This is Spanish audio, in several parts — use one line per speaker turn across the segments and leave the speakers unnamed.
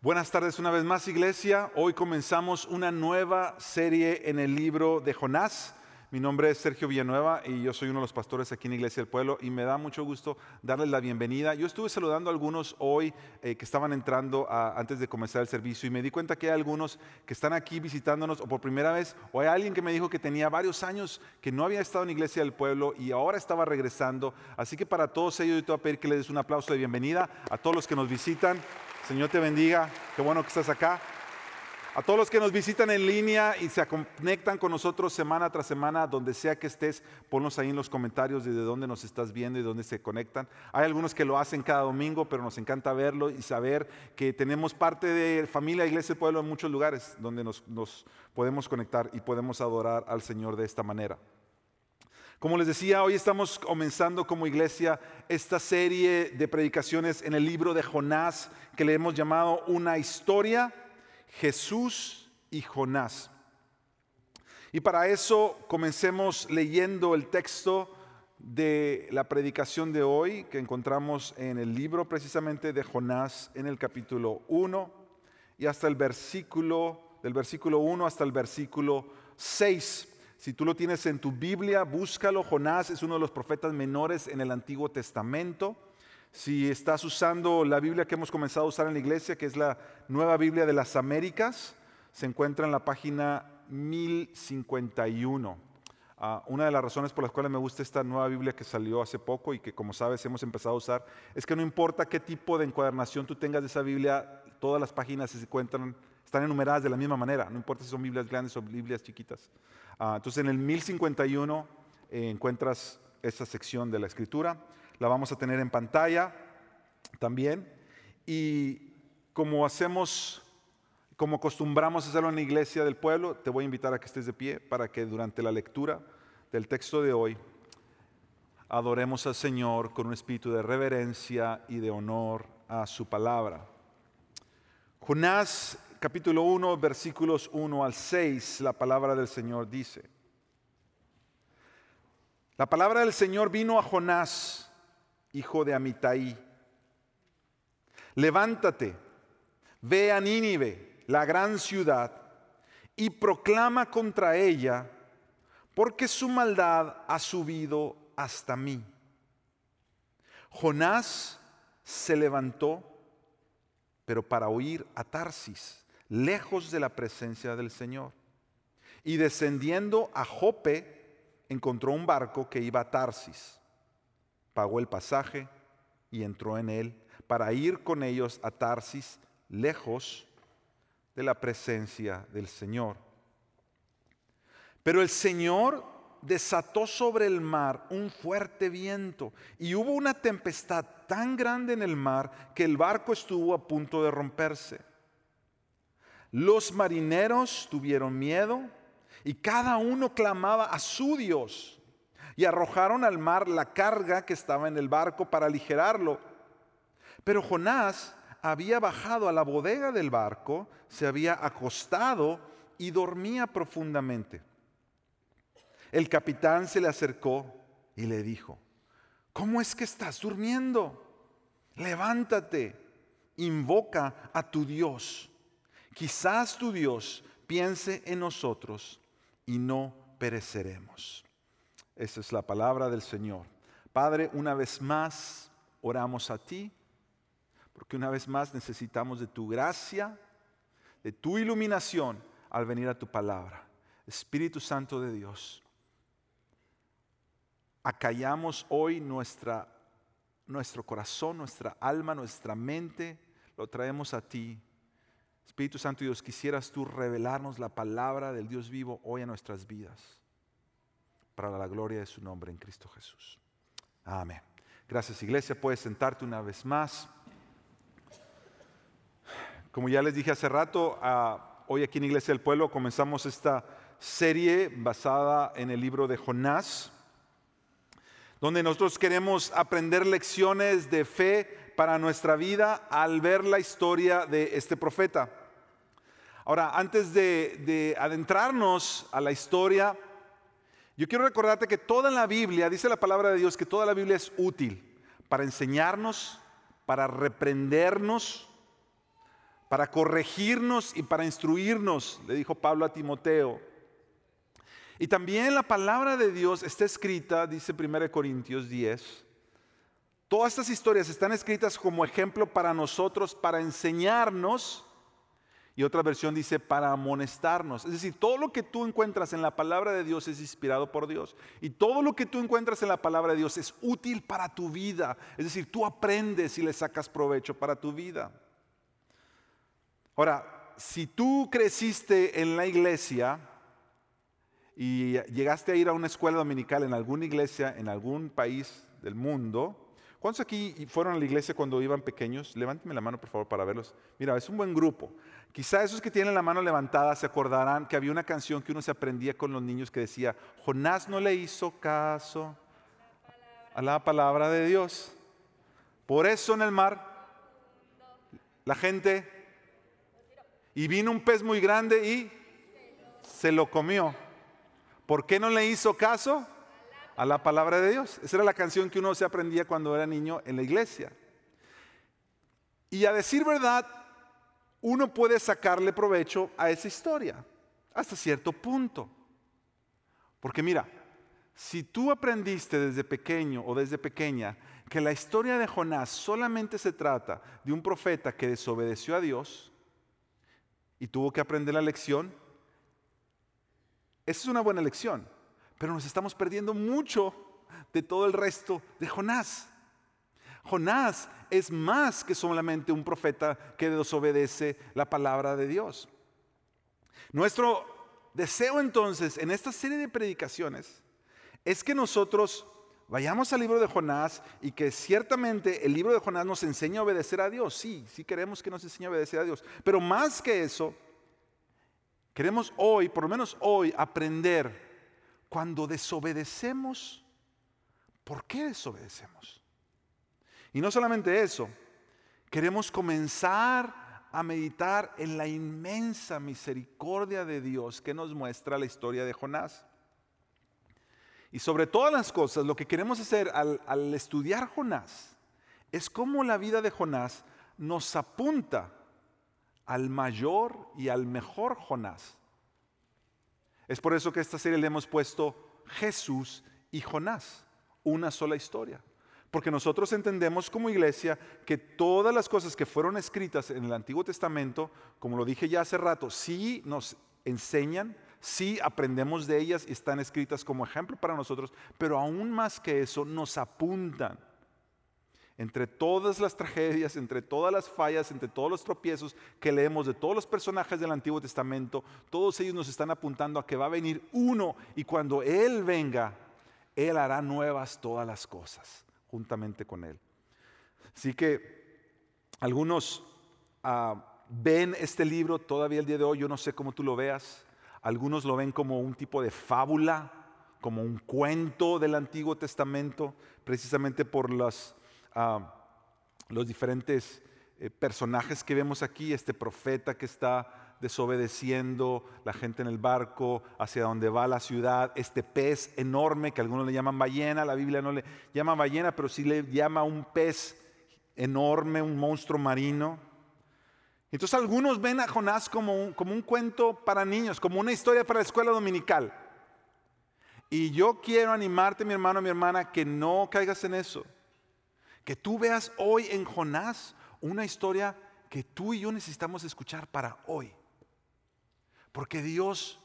Buenas tardes una vez más, iglesia. Hoy comenzamos una nueva serie en el libro de Jonás. Mi nombre es Sergio Villanueva y yo soy uno de los pastores aquí en Iglesia del Pueblo y me da mucho gusto darles la bienvenida. Yo estuve saludando a algunos hoy eh, que estaban entrando antes de comenzar el servicio y me di cuenta que hay algunos que están aquí visitándonos o por primera vez o hay alguien que me dijo que tenía varios años que no había estado en Iglesia del Pueblo y ahora estaba regresando. Así que para todos ellos yo te voy a pedir que les des un aplauso de bienvenida a todos los que nos visitan. Señor te bendiga, qué bueno que estás acá. A todos los que nos visitan en línea y se conectan con nosotros semana tras semana, donde sea que estés, ponnos ahí en los comentarios de dónde nos estás viendo y dónde se conectan. Hay algunos que lo hacen cada domingo, pero nos encanta verlo y saber que tenemos parte de familia Iglesia del Pueblo en muchos lugares donde nos, nos podemos conectar y podemos adorar al Señor de esta manera. Como les decía, hoy estamos comenzando como iglesia esta serie de predicaciones en el libro de Jonás que le hemos llamado Una historia, Jesús y Jonás. Y para eso comencemos leyendo el texto de la predicación de hoy que encontramos en el libro precisamente de Jonás en el capítulo 1 y hasta el versículo, del versículo 1 hasta el versículo 6. Si tú lo tienes en tu Biblia, búscalo. Jonás es uno de los profetas menores en el Antiguo Testamento. Si estás usando la Biblia que hemos comenzado a usar en la iglesia, que es la Nueva Biblia de las Américas, se encuentra en la página 1051. Ah, una de las razones por las cuales me gusta esta nueva Biblia que salió hace poco y que como sabes hemos empezado a usar, es que no importa qué tipo de encuadernación tú tengas de esa Biblia, todas las páginas se encuentran, están enumeradas de la misma manera, no importa si son Biblias grandes o Biblias chiquitas. Ah, entonces en el 1051 eh, encuentras esa sección de la escritura. La vamos a tener en pantalla también. Y como hacemos, como acostumbramos a hacerlo en la iglesia del pueblo, te voy a invitar a que estés de pie para que durante la lectura del texto de hoy adoremos al Señor con un espíritu de reverencia y de honor a su palabra. Jonás capítulo 1, versículos 1 al 6, la palabra del Señor dice. La palabra del Señor vino a Jonás, hijo de Amitai. Levántate, ve a Nínive, la gran ciudad, y proclama contra ella, porque su maldad ha subido hasta mí. Jonás se levantó, pero para huir a Tarsis lejos de la presencia del Señor. Y descendiendo a Jope, encontró un barco que iba a Tarsis. Pagó el pasaje y entró en él para ir con ellos a Tarsis, lejos de la presencia del Señor. Pero el Señor desató sobre el mar un fuerte viento y hubo una tempestad tan grande en el mar que el barco estuvo a punto de romperse. Los marineros tuvieron miedo y cada uno clamaba a su Dios y arrojaron al mar la carga que estaba en el barco para aligerarlo. Pero Jonás había bajado a la bodega del barco, se había acostado y dormía profundamente. El capitán se le acercó y le dijo, ¿cómo es que estás durmiendo? Levántate, invoca a tu Dios. Quizás tu Dios piense en nosotros y no pereceremos. Esa es la palabra del Señor. Padre, una vez más oramos a ti, porque una vez más necesitamos de tu gracia, de tu iluminación al venir a tu palabra. Espíritu Santo de Dios, acallamos hoy nuestra, nuestro corazón, nuestra alma, nuestra mente, lo traemos a ti Espíritu Santo Dios, quisieras tú revelarnos la palabra del Dios vivo hoy en nuestras vidas, para la gloria de su nombre en Cristo Jesús. Amén. Gracias Iglesia, puedes sentarte una vez más. Como ya les dije hace rato, ah, hoy aquí en Iglesia del Pueblo comenzamos esta serie basada en el libro de Jonás, donde nosotros queremos aprender lecciones de fe para nuestra vida al ver la historia de este profeta. Ahora, antes de, adentrarnos a la historia, yo quiero recordarte que toda la Biblia, dice la palabra de Dios, que toda la Biblia es útil para enseñarnos, para reprendernos, para corregirnos y para instruirnos, le dijo Pablo a Timoteo. Y también la palabra de Dios está escrita, dice 1 Corintios 10. Todas estas historias están escritas como ejemplo para nosotros, para enseñarnos. Y otra versión dice para amonestarnos. Es decir, todo lo que tú encuentras en la palabra de Dios es inspirado por Dios. Y todo lo que tú encuentras en la palabra de Dios es útil para tu vida. Es decir, tú aprendes y le sacas provecho para tu vida. Ahora, si tú creciste en la iglesia, y llegaste a ir a una escuela dominical en alguna iglesia, en algún país del mundo, ¿cuántos aquí fueron a la iglesia cuando iban pequeños? Levánteme la mano por favor para verlos. Mira, es un buen grupo. Quizá esos que tienen la mano levantada se acordarán que había una canción que uno se aprendía con los niños que decía, Jonás no le hizo caso a la palabra de Dios. Por eso en el mar la gente... Y vino un pez muy grande y se lo comió. ¿Por qué no le hizo caso? A la palabra de Dios. Esa era la canción que uno se aprendía cuando era niño en la iglesia. Y a decir verdad, uno puede sacarle provecho a esa historia, hasta cierto punto. Porque mira, si tú aprendiste desde pequeño o desde pequeña que la historia de Jonás solamente se trata de un profeta que desobedeció a Dios y tuvo que aprender la lección, esa es una buena lección, pero nos estamos perdiendo mucho de todo el resto de Jonás. Jonás es más que solamente un profeta que desobedece la palabra de Dios. Nuestro deseo entonces en esta serie de predicaciones es que nosotros vayamos al libro de Jonás y que ciertamente el libro de Jonás nos enseña a obedecer a Dios. Sí, sí queremos que nos enseñe a obedecer a Dios. Pero más que eso, Queremos hoy, por lo menos hoy, aprender cuando desobedecemos, ¿por qué desobedecemos? Y no solamente eso, queremos comenzar a meditar en la inmensa misericordia de Dios que nos muestra la historia de Jonás. Y sobre todas las cosas, lo que queremos hacer al, estudiar Jonás es cómo la vida de Jonás nos apunta al mayor y al mejor Jonás. Es por eso que esta serie le hemos puesto Jesús y Jonás, una sola historia. Porque nosotros entendemos como iglesia que todas las cosas que fueron escritas en el Antiguo Testamento, como lo dije ya hace rato, sí nos enseñan, sí aprendemos de ellas y están escritas como ejemplo para nosotros, pero aún más que eso nos apuntan. Entre todas las tragedias, entre todas las fallas, entre todos los tropiezos que leemos de todos los personajes del Antiguo Testamento, todos ellos nos están apuntando a que va a venir uno y cuando Él venga, Él hará nuevas todas las cosas juntamente con Él. Así que algunos ah, ven este libro todavía el día de hoy, yo no sé cómo tú lo veas, algunos lo ven como un tipo de fábula, como un cuento del Antiguo Testamento, precisamente por las los diferentes eh, personajes que vemos aquí, este profeta que está desobedeciendo, la gente en el barco, hacia donde va la ciudad, este pez enorme que algunos le llaman ballena, la Biblia no le llama ballena, pero sí le llama un pez enorme, un monstruo marino. Entonces algunos ven a Jonás como como un cuento para niños, como una historia para la escuela dominical. Y yo quiero animarte, mi hermano, mi hermana, que no caigas en eso. Que tú veas hoy en Jonás una historia que tú y yo necesitamos escuchar para hoy. Porque Dios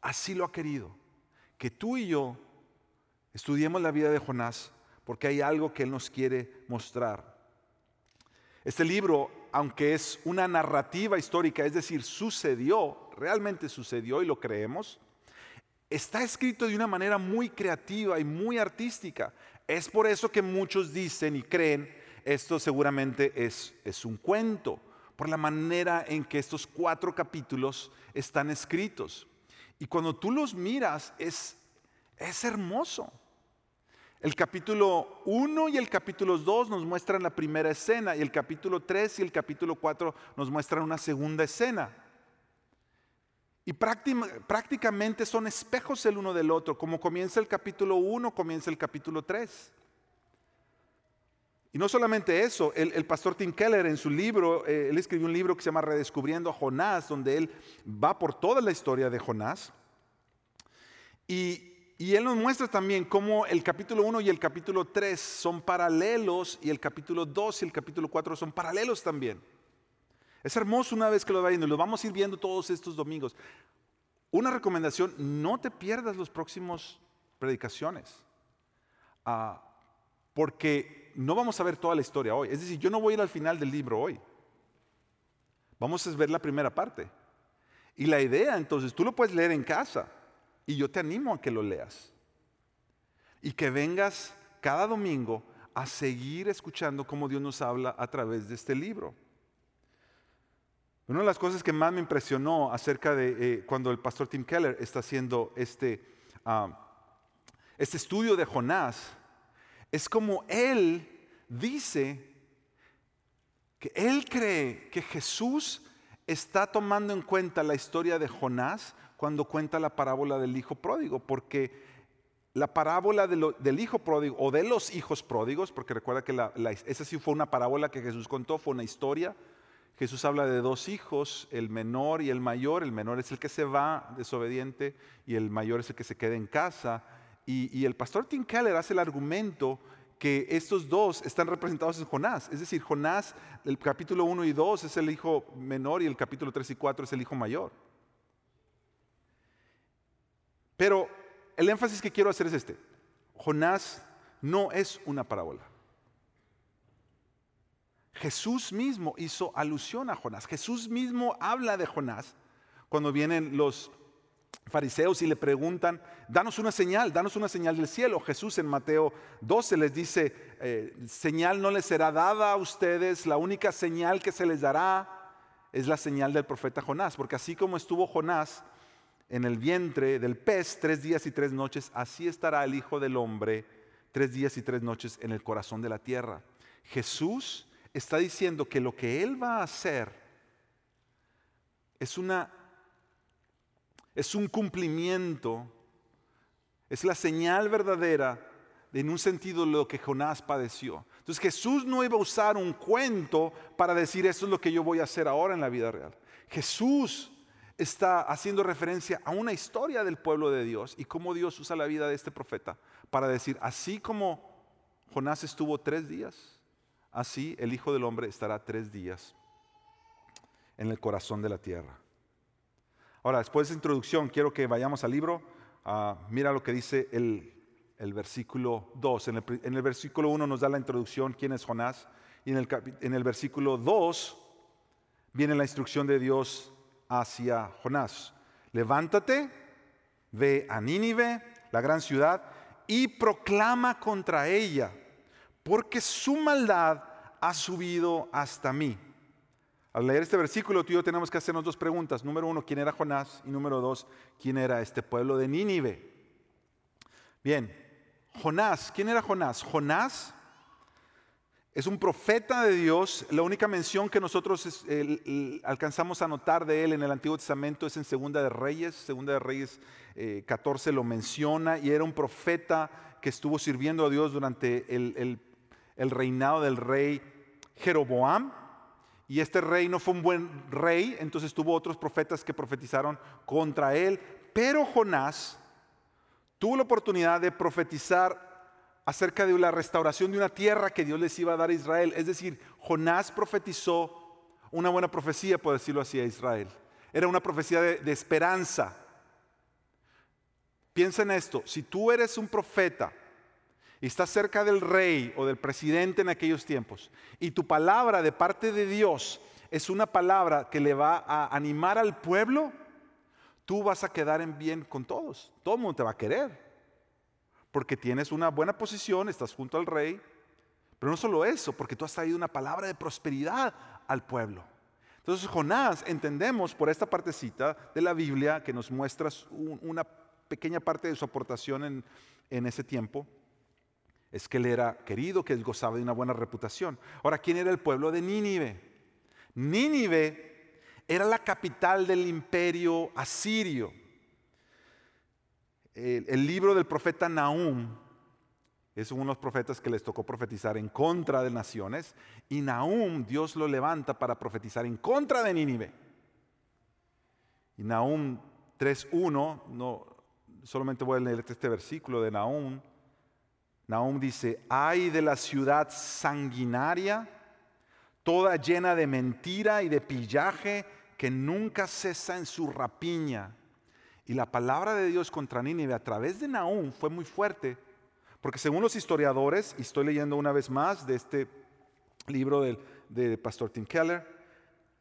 así lo ha querido. Que tú y yo estudiemos la vida de Jonás porque hay algo que Él nos quiere mostrar. Este libro, aunque es una narrativa histórica, es decir, sucedió, realmente sucedió y lo creemos, está escrito de una manera muy creativa y muy artística. Es por eso que muchos dicen y creen, esto seguramente es, es un cuento, por la manera en que estos cuatro capítulos están escritos. Y cuando tú los miras, es, es hermoso. El capítulo 1 y el capítulo 2 nos muestran la primera escena y el capítulo 3 y el capítulo 4 nos muestran una segunda escena. Y prácticamente son espejos el uno del otro. Como comienza el capítulo 1, comienza el capítulo 3. Y no solamente eso, el, pastor Tim Keller en su libro, eh, él escribió un libro que se llama Redescubriendo a Jonás, donde él va por toda la historia de Jonás. Y, y él nos muestra también cómo el capítulo 1 y el capítulo 3 son paralelos y el capítulo 2 y el capítulo 4 son paralelos también. Es hermoso una vez que lo vayan y lo vamos a ir viendo todos estos domingos. Una recomendación, no te pierdas los próximos predicaciones. Ah, porque no vamos a ver toda la historia hoy. Es decir, yo no voy a ir al final del libro hoy. Vamos a ver la primera parte. Y la idea, entonces, tú lo puedes leer en casa y yo te animo a que lo leas. Y que vengas cada domingo a seguir escuchando cómo Dios nos habla a través de este libro. Una de las cosas que más me impresionó acerca de eh, cuando el pastor Tim Keller está haciendo este, ah, este estudio de Jonás es como él dice que él cree que Jesús está tomando en cuenta la historia de Jonás cuando cuenta la parábola del hijo pródigo, porque la parábola del hijo pródigo o de los hijos pródigos, porque recuerda que esa sí fue una parábola que Jesús contó, fue una historia. Jesús habla de dos hijos, el menor y el mayor. El menor es el que se va desobediente y el mayor es el que se queda en casa. Y, el pastor Tim Keller hace el argumento que estos dos están representados en Jonás. Es decir, Jonás, el capítulo 1 y 2 es el hijo menor y el capítulo 3 y 4 es el hijo mayor. Pero el énfasis que quiero hacer es este. Jonás no es una parábola. Jesús mismo hizo alusión a Jonás. Jesús mismo habla de Jonás cuando vienen los fariseos y le preguntan, danos una señal, danos una señal del cielo. Jesús en Mateo 12 les dice, eh, señal no les será dada a ustedes, la única señal que se les dará es la señal del profeta Jonás, porque así como estuvo Jonás en el vientre del pez tres días y tres noches, así estará el Hijo del Hombre tres días y tres noches en el corazón de la tierra. Jesús está diciendo que lo que Él va a hacer es una es un cumplimiento, es la señal verdadera en un sentido de lo que Jonás padeció. Entonces Jesús no iba a usar un cuento para decir eso es lo que yo voy a hacer ahora en la vida real. Jesús está haciendo referencia a una historia del pueblo de Dios y cómo Dios usa la vida de este profeta para decir, así como Jonás estuvo tres días, así el Hijo del Hombre estará tres días en el corazón de la tierra. Ahora, después de esa introducción, quiero que vayamos al libro. Ah, mira lo que dice el, versículo 2. En el, versículo 1 nos da la introducción, quién es Jonás. Y en el, en el versículo 2 viene la instrucción de Dios hacia Jonás. Levántate, ve a Nínive, la gran ciudad, y proclama contra ella, porque su maldad ha subido hasta mí. Al leer este versículo, tú y yo tenemos que hacernos dos preguntas. Número uno, ¿quién era Jonás? Y número dos, ¿quién era este pueblo de Nínive? Bien, Jonás, ¿quién era Jonás? Jonás es un profeta de Dios. La única mención que nosotros alcanzamos a notar de él en el Antiguo Testamento es en Segunda de Reyes. Segunda de Reyes 14 eh, lo menciona y era un profeta que estuvo sirviendo a Dios durante el reinado del rey Jeroboam y este rey no fue un buen rey, entonces tuvo otros profetas que profetizaron contra él. Pero Jonás tuvo la oportunidad de profetizar acerca de la restauración de una tierra que Dios les iba a dar a Israel. Es decir, Jonás profetizó una buena profecía, por decirlo así, a Israel. Era una profecía de, de esperanza. Piensa en esto, si tú eres un profeta y estás cerca del rey o del presidente en aquellos tiempos, y tu palabra de parte de Dios es una palabra que le va a animar al pueblo, tú vas a quedar en bien con todos. Todo el mundo te va a querer, porque tienes una buena posición, estás junto al rey, pero no solo eso, porque tú has traído una palabra de prosperidad al pueblo. Entonces Jonás, entendemos por esta partecita de la Biblia que nos muestra una pequeña parte de su aportación en, en ese tiempo, es que él era querido, que él gozaba de una buena reputación. Ahora, ¿quién era el pueblo de Nínive? Nínive era la capital del imperio asirio. El, libro del profeta Nahum es uno de los profetas que les tocó profetizar en contra de naciones. Y Nahum, Dios lo levanta para profetizar en contra de Nínive. Y Nahum 3.1, no, solamente voy a leer este versículo de Nahum. Nahum dice, ay de la ciudad sanguinaria, toda llena de mentira y de pillaje, que nunca cesa en su rapiña. Y la palabra de Dios contra Nínive a través de Nahum fue muy fuerte, porque según los historiadores, y estoy leyendo una vez más de este libro del, del pastor Tim Keller,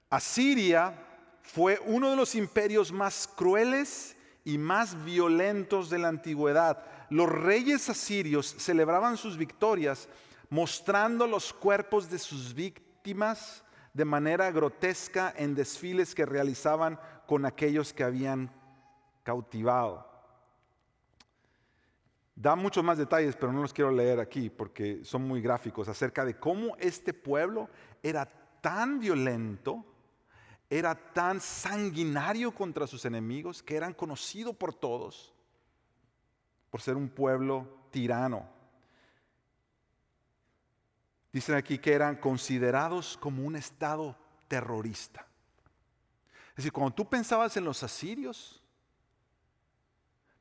Asiria fue uno de los imperios más crueles y más violentos de la antigüedad. Los reyes asirios celebraban sus victorias mostrando los cuerpos de sus víctimas de manera grotesca en desfiles que realizaban con aquellos que habían cautivado. Da muchos más detalles, pero no los quiero leer aquí porque son muy gráficos acerca de cómo este pueblo era tan violento era tan sanguinario contra sus enemigos que eran conocidos por todos por ser un pueblo tirano. Dicen aquí que eran considerados como un estado terrorista. Es decir, cuando tú pensabas en los asirios,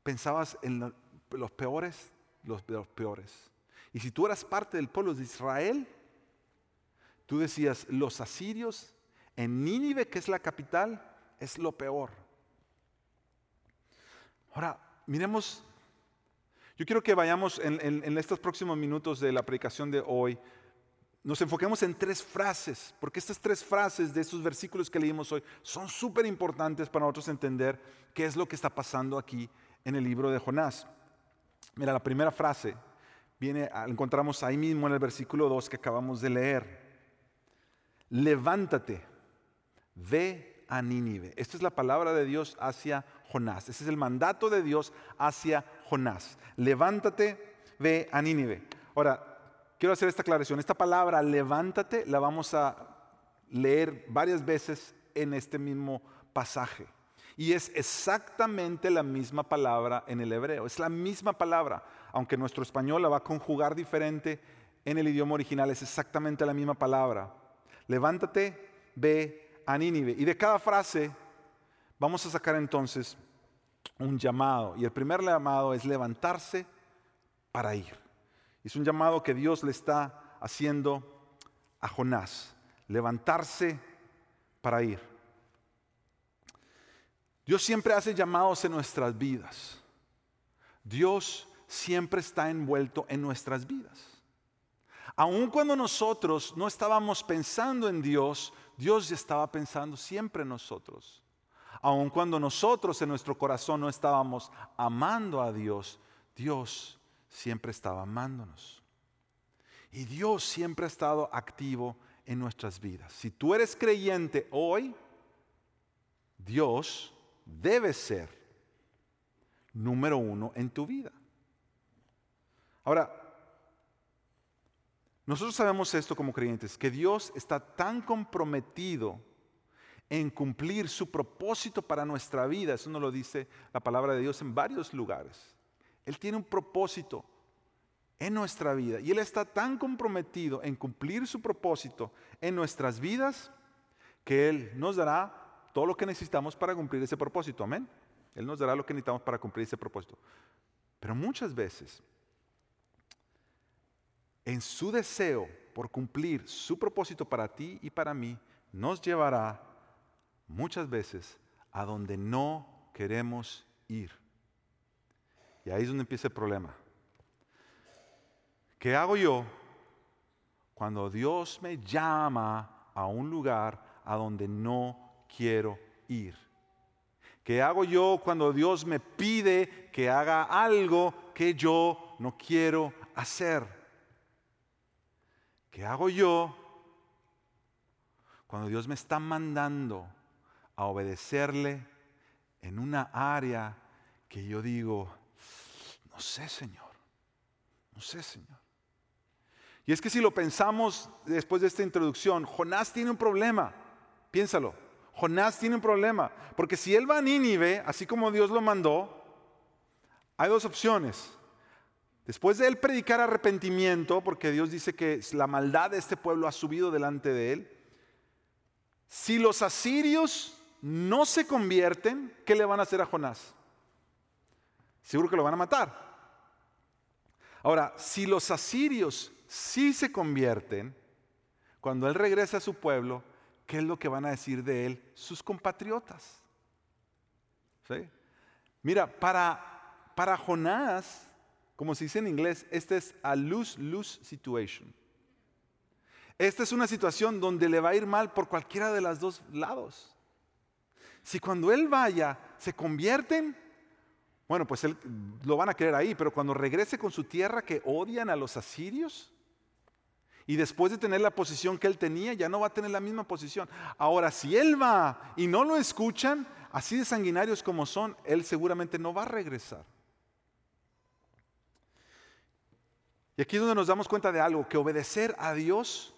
pensabas en los peores, los los peores. Y si tú eras parte del pueblo de Israel, tú decías, los asirios en Nínive, que es la capital, es lo peor. Ahora, miremos, yo quiero que vayamos en, estos próximos minutos de la predicación de hoy, nos enfoquemos en tres frases, porque estas tres frases de estos versículos que leímos hoy son súper importantes para nosotros entender qué es lo que está pasando aquí en el libro de Jonás. Mira, la primera frase viene, encontramos ahí mismo en el versículo 2 que acabamos de leer. Levántate ve a Nínive. Esta es la palabra de Dios hacia Jonás. Ese es el mandato de Dios hacia Jonás. Levántate, ve a Nínive. Ahora, quiero hacer esta aclaración. Esta palabra, levántate, la vamos a leer varias veces en este mismo pasaje. Y es exactamente la misma palabra en el hebreo. Es la misma palabra, aunque nuestro español la va a conjugar diferente en el idioma original. Es exactamente la misma palabra. Levántate, ve a Nínive. Y de cada frase vamos a sacar entonces un llamado. Y el primer llamado es levantarse para ir. Es un llamado que Dios le está haciendo a Jonás. Levantarse para ir. Dios siempre hace llamados en nuestras vidas. Dios siempre está envuelto en nuestras vidas. Aun cuando nosotros no estábamos pensando en Dios, Dios ya estaba pensando siempre en nosotros. Aun cuando nosotros en nuestro corazón no estábamos amando a Dios, Dios siempre estaba amándonos. Y Dios siempre ha estado activo en nuestras vidas. Si tú eres creyente hoy, Dios debe ser número uno en tu vida. Ahora, nosotros sabemos esto como creyentes, que Dios está tan comprometido en cumplir su propósito para nuestra vida. Eso nos lo dice la palabra de Dios en varios lugares. Él tiene un propósito en nuestra vida y Él está tan comprometido en cumplir su propósito en nuestras vidas que Él nos dará todo lo que necesitamos para cumplir ese propósito. Amén. Él nos dará lo que necesitamos para cumplir ese propósito. Pero muchas veces en su deseo por cumplir su propósito para ti y para mí, nos llevará muchas veces a donde no queremos ir. Y ahí es donde empieza el problema. ¿Qué hago yo cuando Dios me llama a un lugar a donde no quiero ir? ¿Qué hago yo cuando Dios me pide que haga algo que yo no quiero hacer? ¿Qué hago yo cuando Dios me está mandando a obedecerle en una área que yo digo, no sé Señor, no sé Señor? Y es que si lo pensamos después de esta introducción, Jonás tiene un problema, piénsalo, Jonás tiene un problema, porque si él va a Nínive, así como Dios lo mandó, hay dos opciones. Después de él predicar arrepentimiento, porque Dios dice que la maldad de este pueblo ha subido delante de él, si los asirios no se convierten, ¿qué le van a hacer a Jonás? Seguro que lo van a matar. Ahora, si los asirios sí se convierten, cuando él regresa a su pueblo, ¿qué es lo que van a decir de él sus compatriotas? Mira, para, para Jonás, como se dice en inglés, este es a lose-lose situation. Esta es una situación donde le va a ir mal por cualquiera de los dos lados. Si cuando él vaya se convierten, bueno, pues él, lo van a querer ahí, pero cuando regrese con su tierra que odian a los asirios, y después de tener la posición que él tenía, ya no va a tener la misma posición. Ahora, si él va y no lo escuchan, así de sanguinarios como son, él seguramente no va a regresar. Y aquí es donde nos damos cuenta de algo, que obedecer a Dios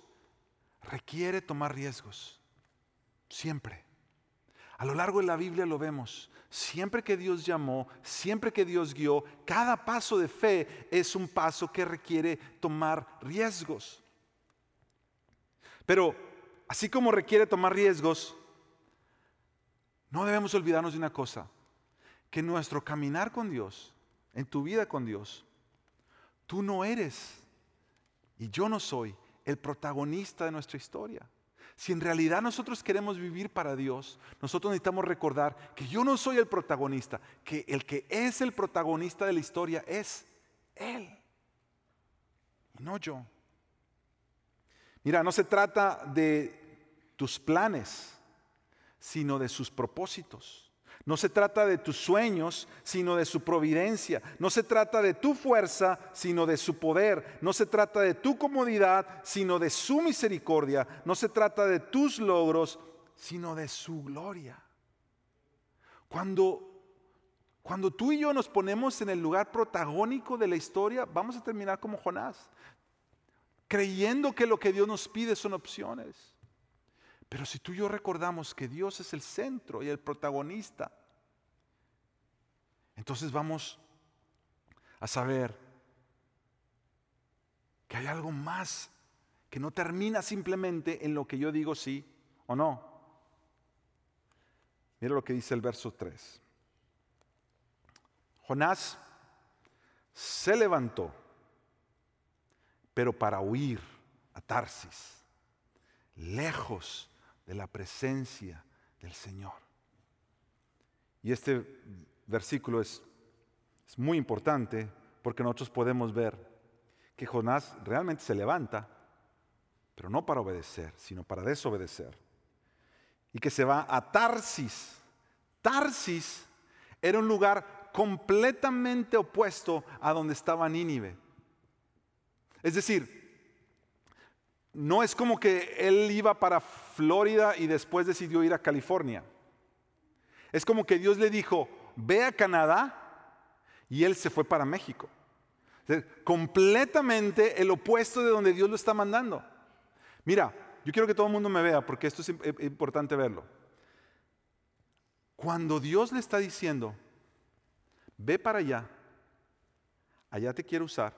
requiere tomar riesgos. Siempre. A lo largo de la Biblia lo vemos. Siempre que Dios llamó, siempre que Dios guió, cada paso de fe es un paso que requiere tomar riesgos. Pero así como requiere tomar riesgos, no debemos olvidarnos de una cosa, que nuestro caminar con Dios, en tu vida con Dios, tú no eres y yo no soy el protagonista de nuestra historia. Si en realidad nosotros queremos vivir para Dios, nosotros necesitamos recordar que yo no soy el protagonista, que el que es el protagonista de la historia es Él, y no yo. Mira, no se trata de tus planes, sino de sus propósitos. No se trata de tus sueños, sino de su providencia. No se trata de tu fuerza, sino de su poder. No se trata de tu comodidad, sino de su misericordia. No se trata de tus logros, sino de su gloria. Cuando, cuando tú y yo nos ponemos en el lugar protagónico de la historia, vamos a terminar como Jonás, creyendo que lo que Dios nos pide son opciones. Pero si tú y yo recordamos que Dios es el centro y el protagonista, entonces vamos a saber que hay algo más que no termina simplemente en lo que yo digo sí o no. Mira lo que dice el verso 3. Jonás se levantó, pero para huir a Tarsis, lejos de la presencia del Señor. Y este versículo es, es muy importante porque nosotros podemos ver que Jonás realmente se levanta, pero no para obedecer, sino para desobedecer. Y que se va a Tarsis. Tarsis era un lugar completamente opuesto a donde estaba Nínive. Es decir, no es como que él iba para Florida y después decidió ir a California. Es como que Dios le dijo, ve a Canadá y él se fue para México. completamente el opuesto de donde Dios lo está mandando. Mira, yo quiero que todo el mundo me vea porque esto es importante verlo. Cuando Dios le está diciendo, ve para allá, allá te quiero usar,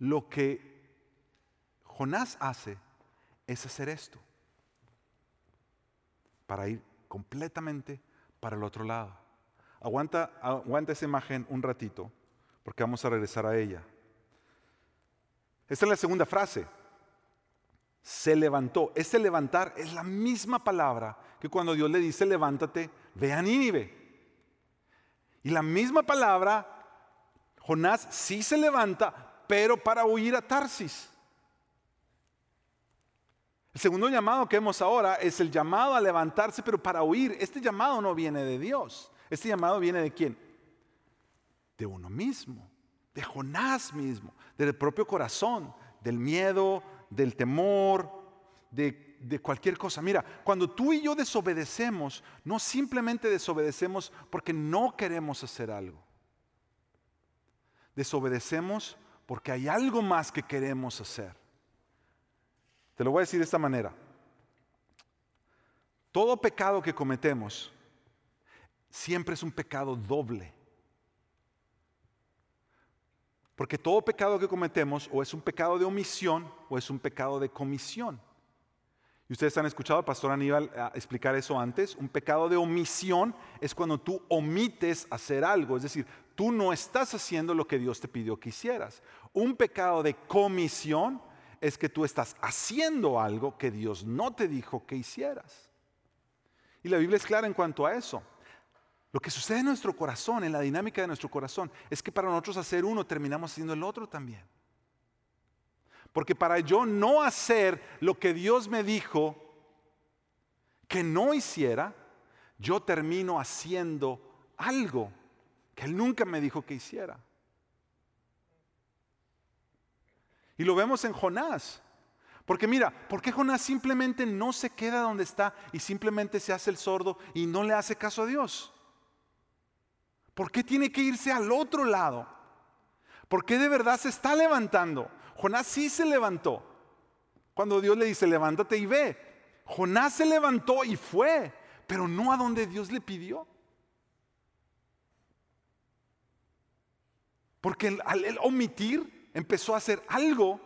lo que Jonás hace es hacer esto, para ir completamente para el otro lado. Aguanta, aguanta esa imagen un ratito, porque vamos a regresar a ella. Esta es la segunda frase. Se levantó. Ese levantar es la misma palabra que cuando Dios le dice levántate, ve a Nínive. Y la misma palabra, Jonás sí se levanta, pero para huir a Tarsis. El segundo llamado que vemos ahora es el llamado a levantarse, pero para huir. Este llamado no viene de Dios. Este llamado viene de quién? De uno mismo, de Jonás mismo, del propio corazón, del miedo, del temor, de, de cualquier cosa. Mira, cuando tú y yo desobedecemos, no simplemente desobedecemos porque no queremos hacer algo. Desobedecemos porque hay algo más que queremos hacer. Te lo voy a decir de esta manera. Todo pecado que cometemos siempre es un pecado doble. Porque todo pecado que cometemos o es un pecado de omisión o es un pecado de comisión. Y ustedes han escuchado al pastor Aníbal ah, explicar eso antes. Un pecado de omisión es cuando tú omites hacer algo, es decir, tú no estás haciendo lo que Dios te pidió que hicieras. Un pecado de comisión es que tú estás haciendo algo que Dios no te dijo que hicieras. Y la Biblia es clara en cuanto a eso. Lo que sucede en nuestro corazón, en la dinámica de nuestro corazón, es que para nosotros hacer uno terminamos haciendo el otro también. Porque para yo no hacer lo que Dios me dijo que no hiciera, yo termino haciendo algo que Él nunca me dijo que hiciera. Y lo vemos en Jonás. Porque mira, ¿por qué Jonás simplemente no se queda donde está y simplemente se hace el sordo y no le hace caso a Dios? ¿Por qué tiene que irse al otro lado? ¿Por qué de verdad se está levantando? Jonás sí se levantó. Cuando Dios le dice, levántate y ve. Jonás se levantó y fue, pero no a donde Dios le pidió. Porque al omitir empezó a hacer algo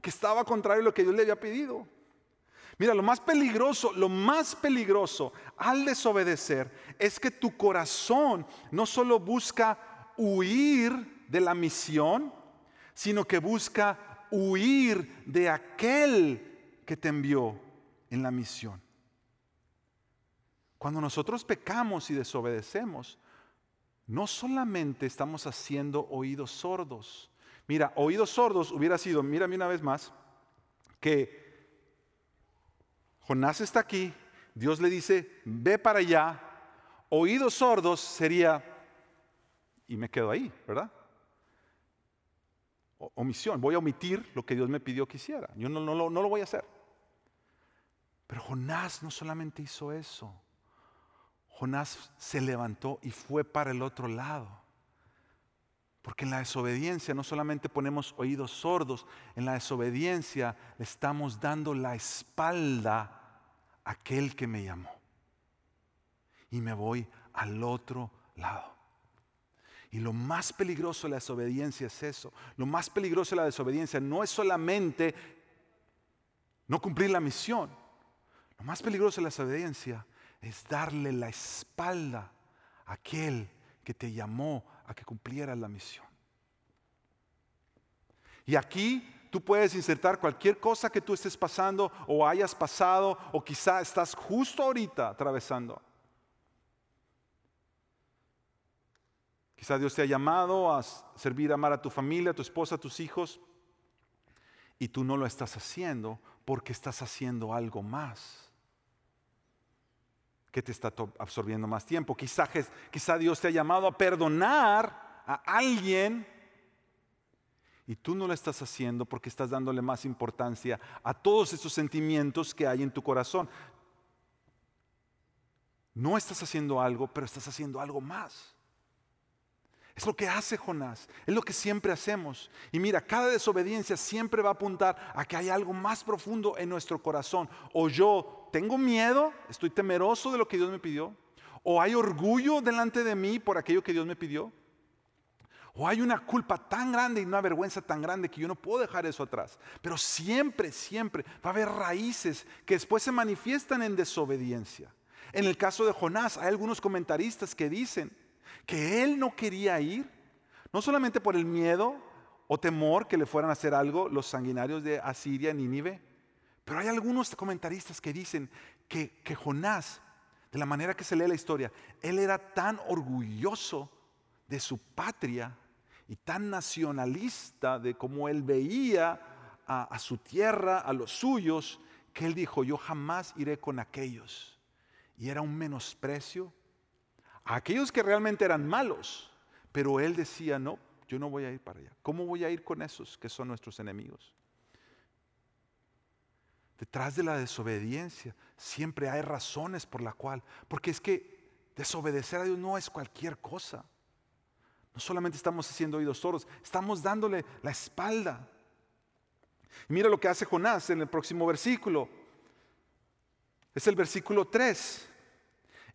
que estaba contrario a lo que Dios le había pedido. Mira, lo más peligroso, lo más peligroso al desobedecer es que tu corazón no solo busca huir de la misión, sino que busca huir de aquel que te envió en la misión. Cuando nosotros pecamos y desobedecemos, no solamente estamos haciendo oídos sordos. Mira, oídos sordos hubiera sido, mírame una vez más, que Jonás está aquí, Dios le dice, ve para allá. Oídos sordos sería, y me quedo ahí, ¿verdad? omisión, voy a omitir lo que Dios me pidió que hiciera. Yo no, no, lo voy a hacer. Pero Jonás no solamente hizo eso. Jonás se levantó y fue para el otro lado. Porque en la desobediencia no solamente ponemos oídos sordos, en la desobediencia le estamos dando la espalda a aquel que me llamó. Y me voy al otro lado. Y lo más peligroso de la desobediencia es eso. Lo más peligroso de la desobediencia no es solamente no cumplir la misión. Lo más peligroso de la desobediencia es darle la espalda a aquel que te llamó a que cumplieras la misión. Y aquí tú puedes insertar cualquier cosa que tú estés pasando o hayas pasado o quizá estás justo ahorita atravesando. Quizá Dios te ha llamado a servir, amar a tu familia, a tu esposa, a tus hijos, y tú no lo estás haciendo porque estás haciendo algo más que te está absorbiendo más tiempo. Quizá, quizá Dios te ha llamado a perdonar a alguien y tú no lo estás haciendo porque estás dándole más importancia a todos esos sentimientos que hay en tu corazón. No estás haciendo algo, pero estás haciendo algo más. Es lo que hace Jonás, es lo que siempre hacemos. Y mira, cada desobediencia siempre va a apuntar a que hay algo más profundo en nuestro corazón. O yo tengo miedo, estoy temeroso de lo que Dios me pidió. O hay orgullo delante de mí por aquello que Dios me pidió. O hay una culpa tan grande y una vergüenza tan grande que yo no puedo dejar eso atrás. Pero siempre, siempre va a haber raíces que después se manifiestan en desobediencia. En el caso de Jonás, hay algunos comentaristas que dicen, que él no quería ir, no solamente por el miedo o temor que le fueran a hacer algo los sanguinarios de Asiria, Nínive, pero hay algunos comentaristas que dicen que, que Jonás, de la manera que se lee la historia, él era tan orgulloso de su patria y tan nacionalista de cómo él veía a, a, su tierra, a los suyos, que él dijo, yo jamás iré con aquellos. Y era un menosprecio a aquellos que realmente eran malos, pero él decía, no, yo no voy a ir para allá. ¿Cómo voy a ir con esos que son nuestros enemigos? Detrás de la desobediencia siempre hay razones por la cual, porque es que desobedecer a Dios no es cualquier cosa. No solamente estamos haciendo oídos sordos, estamos dándole la espalda. mira lo que hace Jonás en el próximo versículo. Es el versículo 3.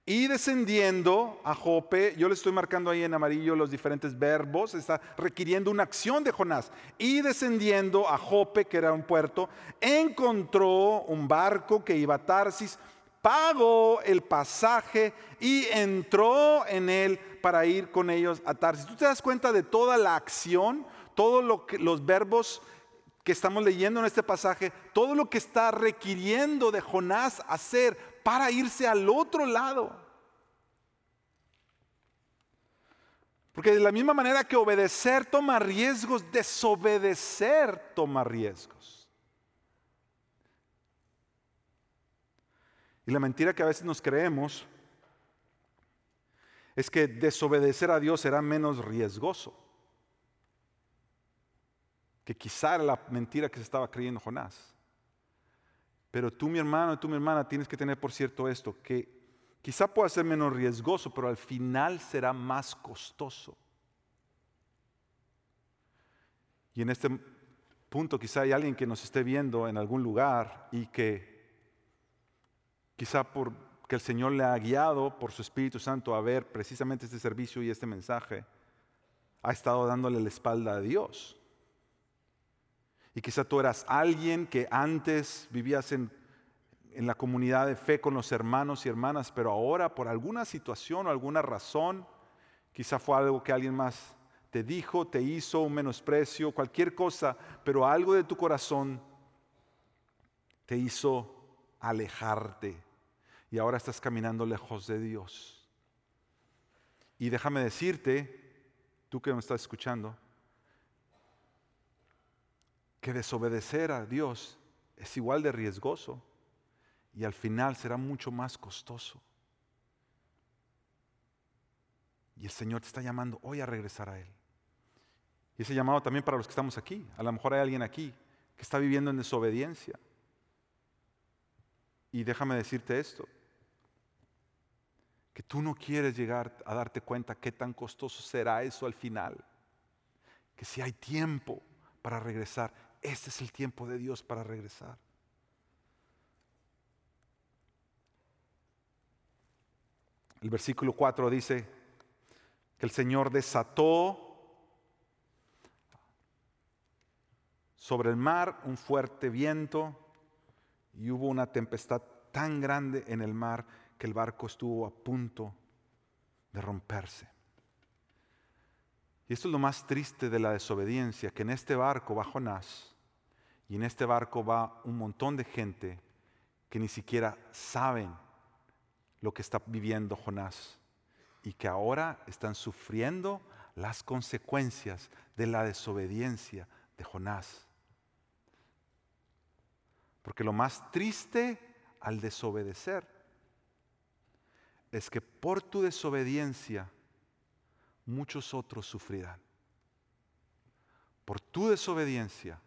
Y descendiendo a Jope, yo le estoy marcando ahí en amarillo los diferentes verbos, está requiriendo una acción de Jonás. Y descendiendo a Jope, que era un puerto, encontró un barco que iba a Tarsis, pagó el pasaje y entró en él para ir con ellos a Tarsis. ¿Tú te das cuenta de toda la acción, todos lo los verbos que estamos leyendo en este pasaje, todo lo que está requiriendo de Jonás hacer para irse al otro lado? Porque de la misma manera que obedecer toma riesgos, desobedecer toma riesgos. Y la mentira que a veces nos creemos es que desobedecer a Dios será menos riesgoso. Que quizá la mentira que se estaba creyendo Jonás. Pero tú, mi hermano, y tú, mi hermana, tienes que tener por cierto esto, que quizá pueda ser menos riesgoso, pero al final será más costoso. Y en este punto quizá hay alguien que nos esté viendo en algún lugar y que quizá por que el Señor le ha guiado por su Espíritu Santo a ver precisamente este servicio y este mensaje, ha estado dándole la espalda a Dios. Y quizá tú eras alguien que antes vivías en, en la comunidad de fe con los hermanos y hermanas, pero ahora por alguna situación o alguna razón, quizá fue algo que alguien más te dijo, te hizo un menosprecio, cualquier cosa, pero algo de tu corazón te hizo alejarte y ahora estás caminando lejos de Dios. Y déjame decirte, tú que me estás escuchando, que desobedecer a Dios es igual de riesgoso y al final será mucho más costoso. Y el Señor te está llamando hoy a regresar a Él. Y ese llamado también para los que estamos aquí. A lo mejor hay alguien aquí que está viviendo en desobediencia. Y déjame decirte esto, que tú no quieres llegar a darte cuenta qué tan costoso será eso al final. Que si hay tiempo para regresar, este es el tiempo de Dios para regresar. El versículo 4 dice que el Señor desató sobre el mar un fuerte viento y hubo una tempestad tan grande en el mar que el barco estuvo a punto de romperse. Y esto es lo más triste de la desobediencia, que en este barco va Jonás y en este barco va un montón de gente que ni siquiera saben lo que está viviendo Jonás y que ahora están sufriendo las consecuencias de la desobediencia de Jonás. Porque lo más triste al desobedecer es que por tu desobediencia muchos otros sufrirán. Por tu desobediencia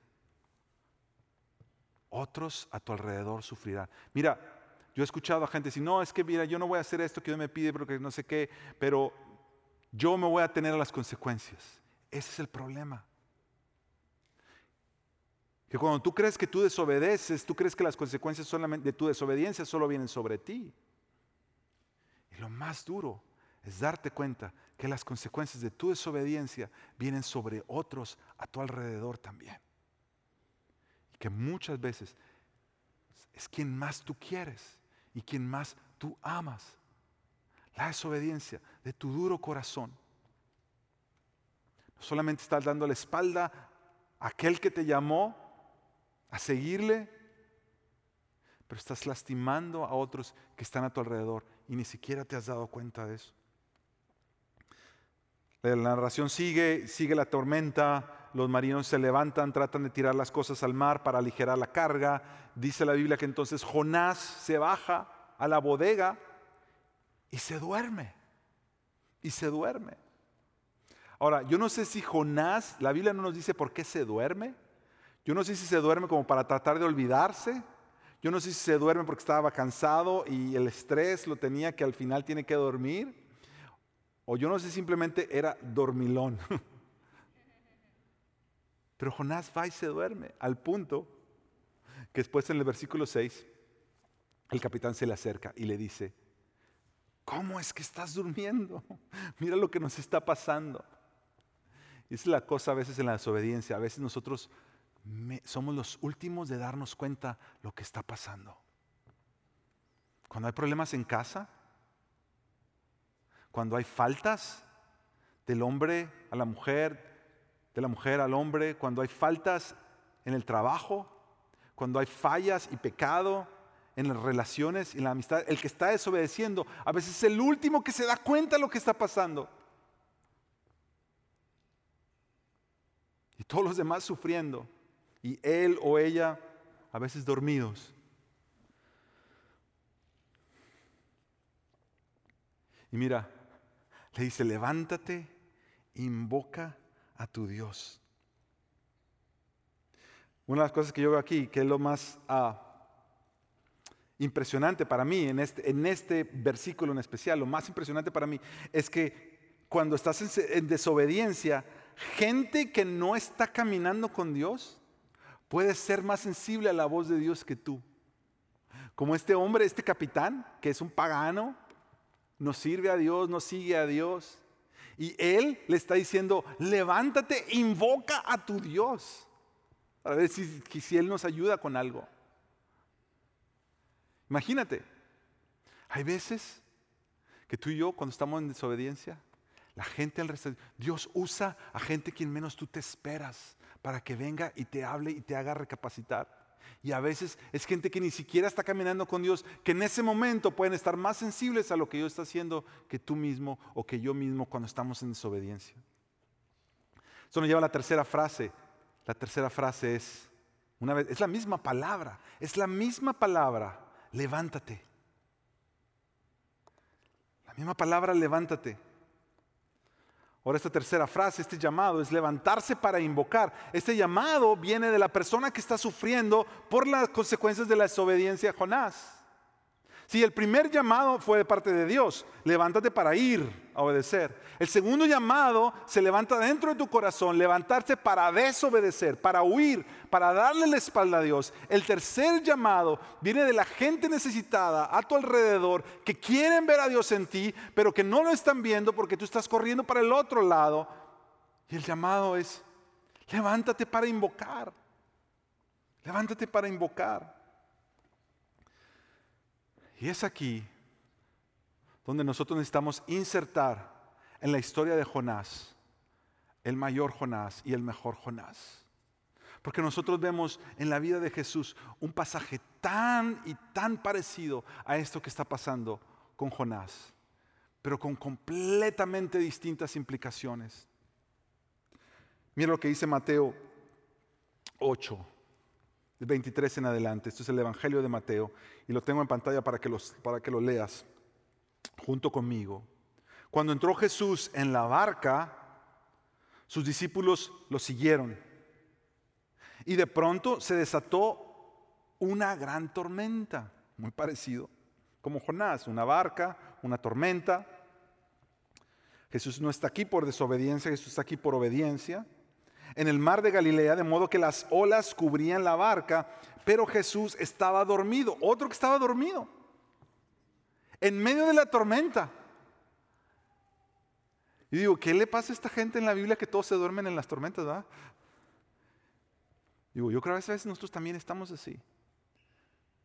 otros a tu alrededor sufrirán. Mira, yo he escuchado a gente decir, no, es que mira, yo no voy a hacer esto que Dios me pide porque no sé qué, pero yo me voy a tener las consecuencias. Ese es el problema. Que cuando tú crees que tú desobedeces, tú crees que las consecuencias solamente de tu desobediencia solo vienen sobre ti. Y lo más duro es darte cuenta que las consecuencias de tu desobediencia vienen sobre otros a tu alrededor también. Y que muchas veces es quien más tú quieres y quien más tú amas. La desobediencia de tu duro corazón. No solamente estás dando la espalda a aquel que te llamó a seguirle, pero estás lastimando a otros que están a tu alrededor y ni siquiera te has dado cuenta de eso. La narración sigue, sigue la tormenta, los marinos se levantan, tratan de tirar las cosas al mar para aligerar la carga. Dice la Biblia que entonces Jonás se baja a la bodega y se duerme. Y se duerme. Ahora, yo no sé si Jonás, la Biblia no nos dice por qué se duerme. Yo no sé si se duerme como para tratar de olvidarse yo no sé si se duerme porque estaba cansado y el estrés lo tenía que al final tiene que dormir. O yo no sé, simplemente era dormilón. Pero Jonás va y se duerme al punto que después en el versículo 6 el capitán se le acerca y le dice, ¿Cómo es que estás durmiendo? Mira lo que nos está pasando. Y es la cosa a veces en la desobediencia. A veces nosotros somos los últimos de darnos cuenta lo que está pasando. Cuando hay problemas en casa, cuando hay faltas del hombre a la mujer, de la mujer al hombre, cuando hay faltas en el trabajo, cuando hay fallas y pecado en las relaciones y la amistad, el que está desobedeciendo a veces es el último que se da cuenta de lo que está pasando. Y todos los demás sufriendo. Y él o ella a veces dormidos. Y mira, le dice, levántate, invoca a tu Dios. Una de las cosas que yo veo aquí, que es lo más ah, impresionante para mí en este, en este versículo en especial, lo más impresionante para mí es que cuando estás en desobediencia, gente que no está caminando con Dios puede ser más sensible a la voz de Dios que tú. Como este hombre, este capitán, que es un pagano, no sirve a Dios, no sigue a Dios. Y él le está diciendo, levántate, invoca a tu Dios. Para ver si, si Él nos ayuda con algo. Imagínate, hay veces que tú y yo cuando estamos en desobediencia, la gente al resto, Dios usa a gente quien menos tú te esperas para que venga y te hable y te haga recapacitar. Y a veces es gente que ni siquiera está caminando con Dios, que en ese momento pueden estar más sensibles a lo que Dios está haciendo que tú mismo o que yo mismo cuando estamos en desobediencia. Eso nos lleva a la tercera frase. La tercera frase es, una vez, es la misma palabra, es la misma palabra, levántate. La misma palabra, levántate. Ahora esta tercera frase, este llamado es levantarse para invocar. Este llamado viene de la persona que está sufriendo por las consecuencias de la desobediencia a Jonás. Si el primer llamado fue de parte de Dios, levántate para ir a obedecer. El segundo llamado se levanta dentro de tu corazón, levantarse para desobedecer, para huir, para darle la espalda a Dios. El tercer llamado viene de la gente necesitada a tu alrededor que quieren ver a Dios en ti, pero que no lo están viendo porque tú estás corriendo para el otro lado. Y el llamado es, levántate para invocar. Levántate para invocar. Y es aquí donde nosotros necesitamos insertar en la historia de Jonás el mayor Jonás y el mejor Jonás. Porque nosotros vemos en la vida de Jesús un pasaje tan y tan parecido a esto que está pasando con Jonás, pero con completamente distintas implicaciones. Mira lo que dice Mateo 8. 23 en adelante. Esto es el Evangelio de Mateo y lo tengo en pantalla para que, los, para que lo leas junto conmigo. Cuando entró Jesús en la barca, sus discípulos lo siguieron. Y de pronto se desató una gran tormenta, muy parecido, como Jonás, una barca, una tormenta. Jesús no está aquí por desobediencia, Jesús está aquí por obediencia en el mar de Galilea, de modo que las olas cubrían la barca, pero Jesús estaba dormido, otro que estaba dormido, en medio de la tormenta. Y digo, ¿qué le pasa a esta gente en la Biblia que todos se duermen en las tormentas? ¿verdad? Digo, yo creo que a veces nosotros también estamos así.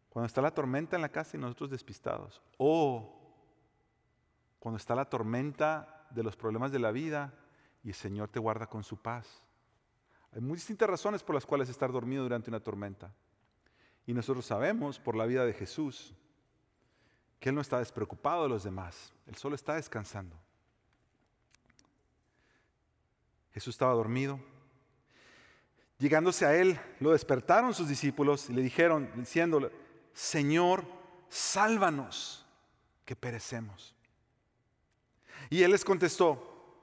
Cuando está la tormenta en la casa y nosotros despistados. O cuando está la tormenta de los problemas de la vida y el Señor te guarda con su paz. Hay muy distintas razones por las cuales estar dormido durante una tormenta. Y nosotros sabemos por la vida de Jesús que Él no está despreocupado de los demás, Él solo está descansando. Jesús estaba dormido. Llegándose a Él, lo despertaron sus discípulos y le dijeron, diciéndole, Señor, sálvanos, que perecemos. Y Él les contestó,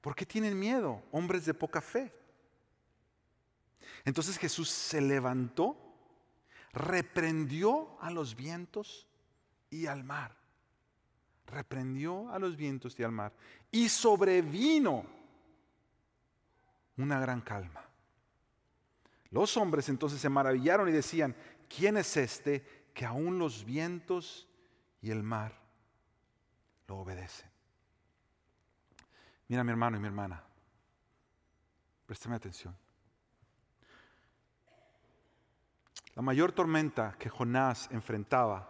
¿por qué tienen miedo, hombres de poca fe? Entonces Jesús se levantó, reprendió a los vientos y al mar. Reprendió a los vientos y al mar. Y sobrevino una gran calma. Los hombres entonces se maravillaron y decían, ¿quién es este que aún los vientos y el mar lo obedecen. Mira mi hermano y mi hermana, préstame atención. La mayor tormenta que Jonás enfrentaba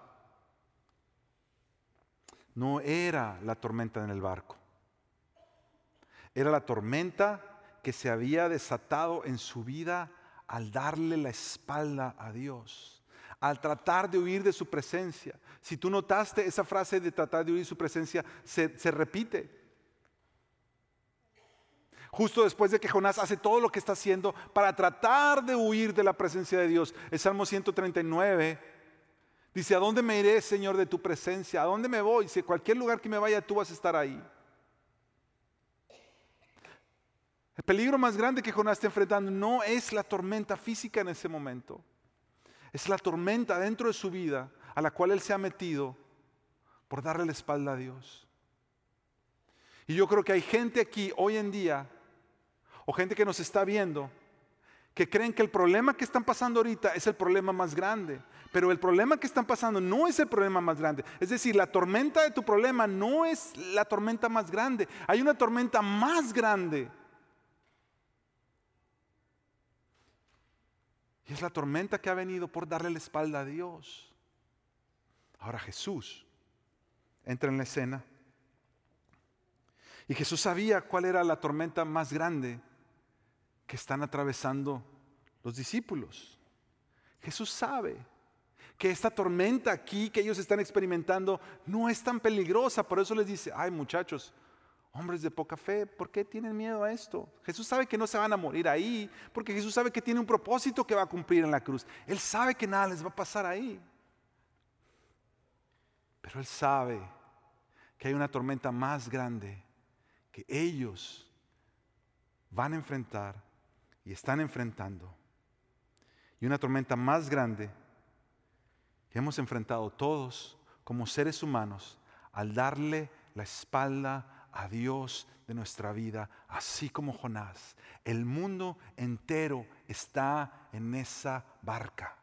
no era la tormenta en el barco, era la tormenta que se había desatado en su vida al darle la espalda a Dios, al tratar de huir de su presencia. Si tú notaste esa frase de tratar de huir de su presencia, se, se repite. Justo después de que Jonás hace todo lo que está haciendo para tratar de huir de la presencia de Dios. El Salmo 139 dice, ¿a dónde me iré, Señor, de tu presencia? ¿A dónde me voy? Si cualquier lugar que me vaya, tú vas a estar ahí. El peligro más grande que Jonás está enfrentando no es la tormenta física en ese momento. Es la tormenta dentro de su vida a la cual él se ha metido por darle la espalda a Dios. Y yo creo que hay gente aquí hoy en día o gente que nos está viendo que creen que el problema que están pasando ahorita es el problema más grande. Pero el problema que están pasando no es el problema más grande. Es decir, la tormenta de tu problema no es la tormenta más grande. Hay una tormenta más grande. Y es la tormenta que ha venido por darle la espalda a Dios. Ahora Jesús entra en la escena. Y Jesús sabía cuál era la tormenta más grande que están atravesando los discípulos. Jesús sabe que esta tormenta aquí que ellos están experimentando no es tan peligrosa. Por eso les dice, ay muchachos, hombres de poca fe, ¿por qué tienen miedo a esto? Jesús sabe que no se van a morir ahí, porque Jesús sabe que tiene un propósito que va a cumplir en la cruz. Él sabe que nada les va a pasar ahí. Pero Él sabe que hay una tormenta más grande que ellos van a enfrentar y están enfrentando. Y una tormenta más grande que hemos enfrentado todos como seres humanos al darle la espalda a Dios de nuestra vida, así como Jonás. El mundo entero está en esa barca.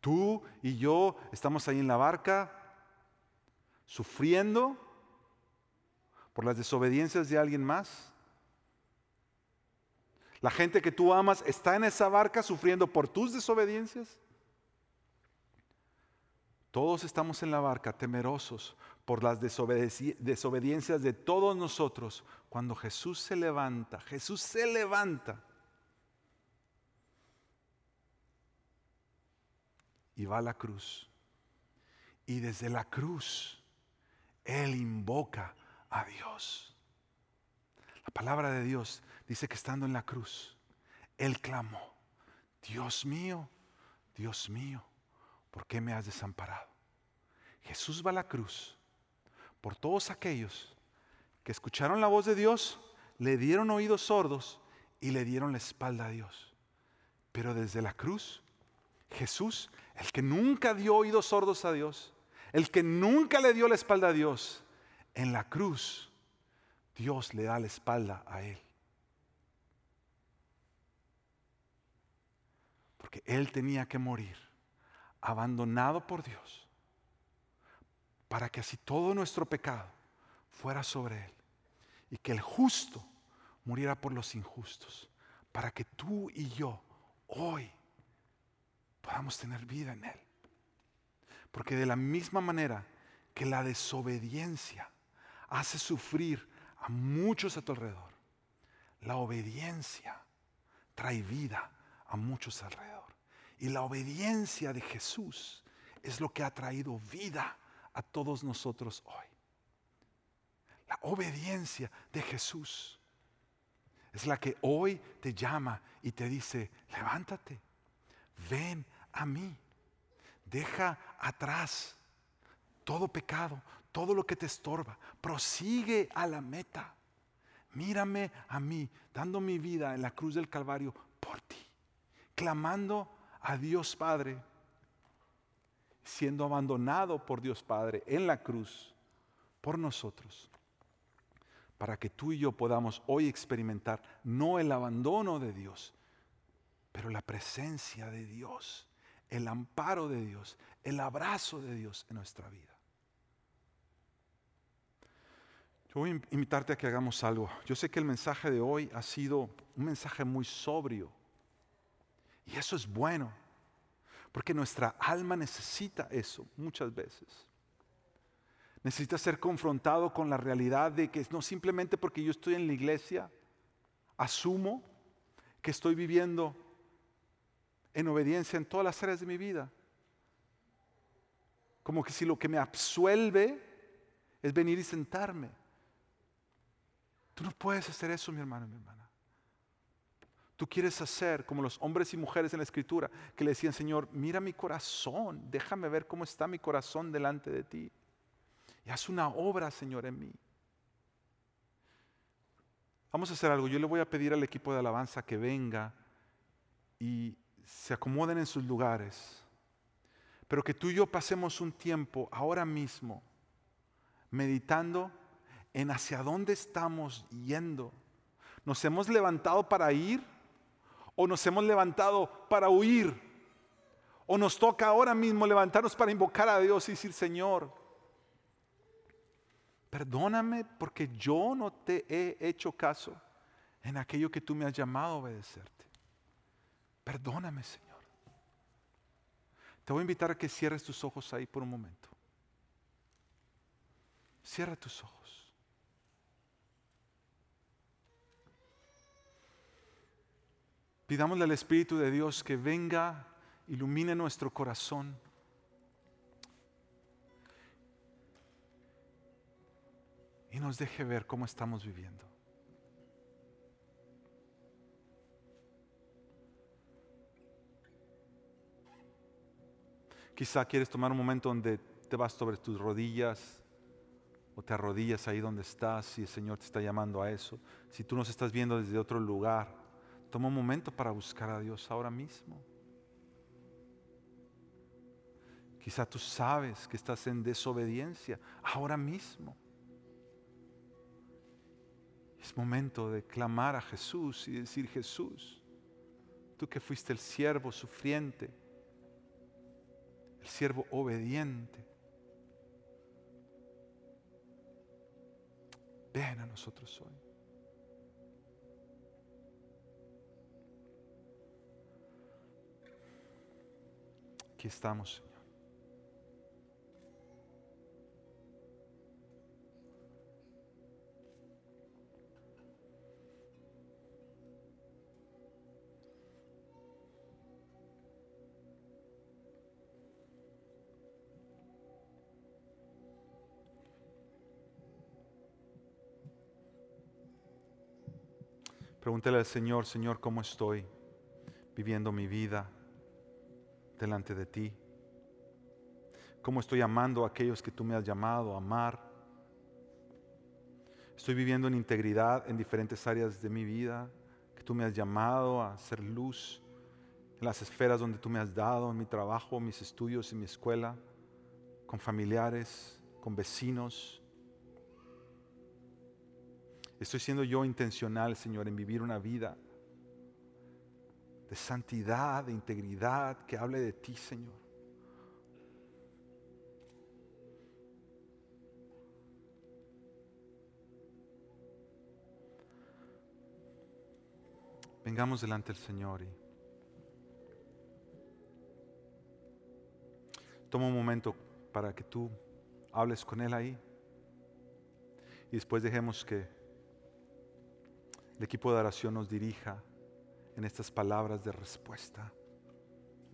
Tú y yo estamos ahí en la barca sufriendo por las desobediencias de alguien más la gente que tú amas está en esa barca sufriendo por tus desobediencias. Todos estamos en la barca temerosos por las desobediencias de todos nosotros. Cuando Jesús se levanta, Jesús se levanta y va a la cruz. Y desde la cruz, Él invoca a Dios. La palabra de Dios dice que estando en la cruz, Él clamó, Dios mío, Dios mío, ¿por qué me has desamparado? Jesús va a la cruz por todos aquellos que escucharon la voz de Dios, le dieron oídos sordos y le dieron la espalda a Dios. Pero desde la cruz, Jesús, el que nunca dio oídos sordos a Dios, el que nunca le dio la espalda a Dios, en la cruz, Dios le da la espalda a él. Porque Él tenía que morir, abandonado por Dios, para que así todo nuestro pecado fuera sobre Él. Y que el justo muriera por los injustos, para que tú y yo hoy podamos tener vida en Él. Porque de la misma manera que la desobediencia hace sufrir a muchos a tu alrededor, la obediencia trae vida a muchos alrededor. Y la obediencia de Jesús es lo que ha traído vida a todos nosotros hoy. La obediencia de Jesús es la que hoy te llama y te dice, levántate, ven a mí, deja atrás todo pecado, todo lo que te estorba, prosigue a la meta. Mírame a mí, dando mi vida en la cruz del Calvario por ti clamando a Dios Padre, siendo abandonado por Dios Padre en la cruz por nosotros, para que tú y yo podamos hoy experimentar no el abandono de Dios, pero la presencia de Dios, el amparo de Dios, el abrazo de Dios en nuestra vida. Yo voy a invitarte a que hagamos algo. Yo sé que el mensaje de hoy ha sido un mensaje muy sobrio y eso es bueno. Porque nuestra alma necesita eso muchas veces. Necesita ser confrontado con la realidad de que no simplemente porque yo estoy en la iglesia, asumo que estoy viviendo en obediencia en todas las áreas de mi vida. Como que si lo que me absuelve es venir y sentarme. Tú no puedes hacer eso, mi hermano y mi hermana. Tú quieres hacer como los hombres y mujeres en la escritura que le decían, Señor, mira mi corazón, déjame ver cómo está mi corazón delante de ti. Y haz una obra, Señor, en mí. Vamos a hacer algo. Yo le voy a pedir al equipo de alabanza que venga y se acomoden en sus lugares. Pero que tú y yo pasemos un tiempo ahora mismo meditando en hacia dónde estamos yendo. ¿Nos hemos levantado para ir o nos hemos levantado para huir? ¿O nos toca ahora mismo levantarnos para invocar a Dios y decir, Señor, perdóname porque yo no te he hecho caso en aquello que tú me has llamado a obedecerte? Perdóname, Señor. Te voy a invitar a que cierres tus ojos ahí por un momento. Cierra tus ojos. Pidámosle al Espíritu de Dios que venga, ilumine nuestro corazón. Y nos deje ver cómo estamos viviendo. Quizá quieres tomar un momento donde te vas sobre tus rodillas o te arrodillas ahí donde estás y el Señor te está llamando a eso. Si tú nos estás viendo desde otro lugar, Toma un momento para buscar a Dios ahora mismo. Quizá tú sabes que estás en desobediencia ahora mismo. Es momento de clamar a Jesús y decir, Jesús, tú que fuiste el siervo sufriente, el siervo obediente, ven a nosotros hoy. Aquí estamos, Señor. Pregúntale al Señor, Señor, ¿cómo estoy viviendo mi vida? Delante de ti. Cómo estoy amando a aquellos que tú me has llamado a amar. Estoy viviendo en integridad en diferentes áreas de mi vida, que tú me has llamado a ser luz en las esferas donde tú me has dado, en mi trabajo, mis estudios, en mi escuela, con familiares, con vecinos. Estoy siendo yo intencional, Señor, en vivir una vida de santidad, de integridad, que hable de ti, Señor. Vengamos delante del Señor y toma un momento para que tú hables con Él ahí. Y después dejemos que el equipo de oración nos dirija en estas palabras de respuesta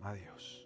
a Dios.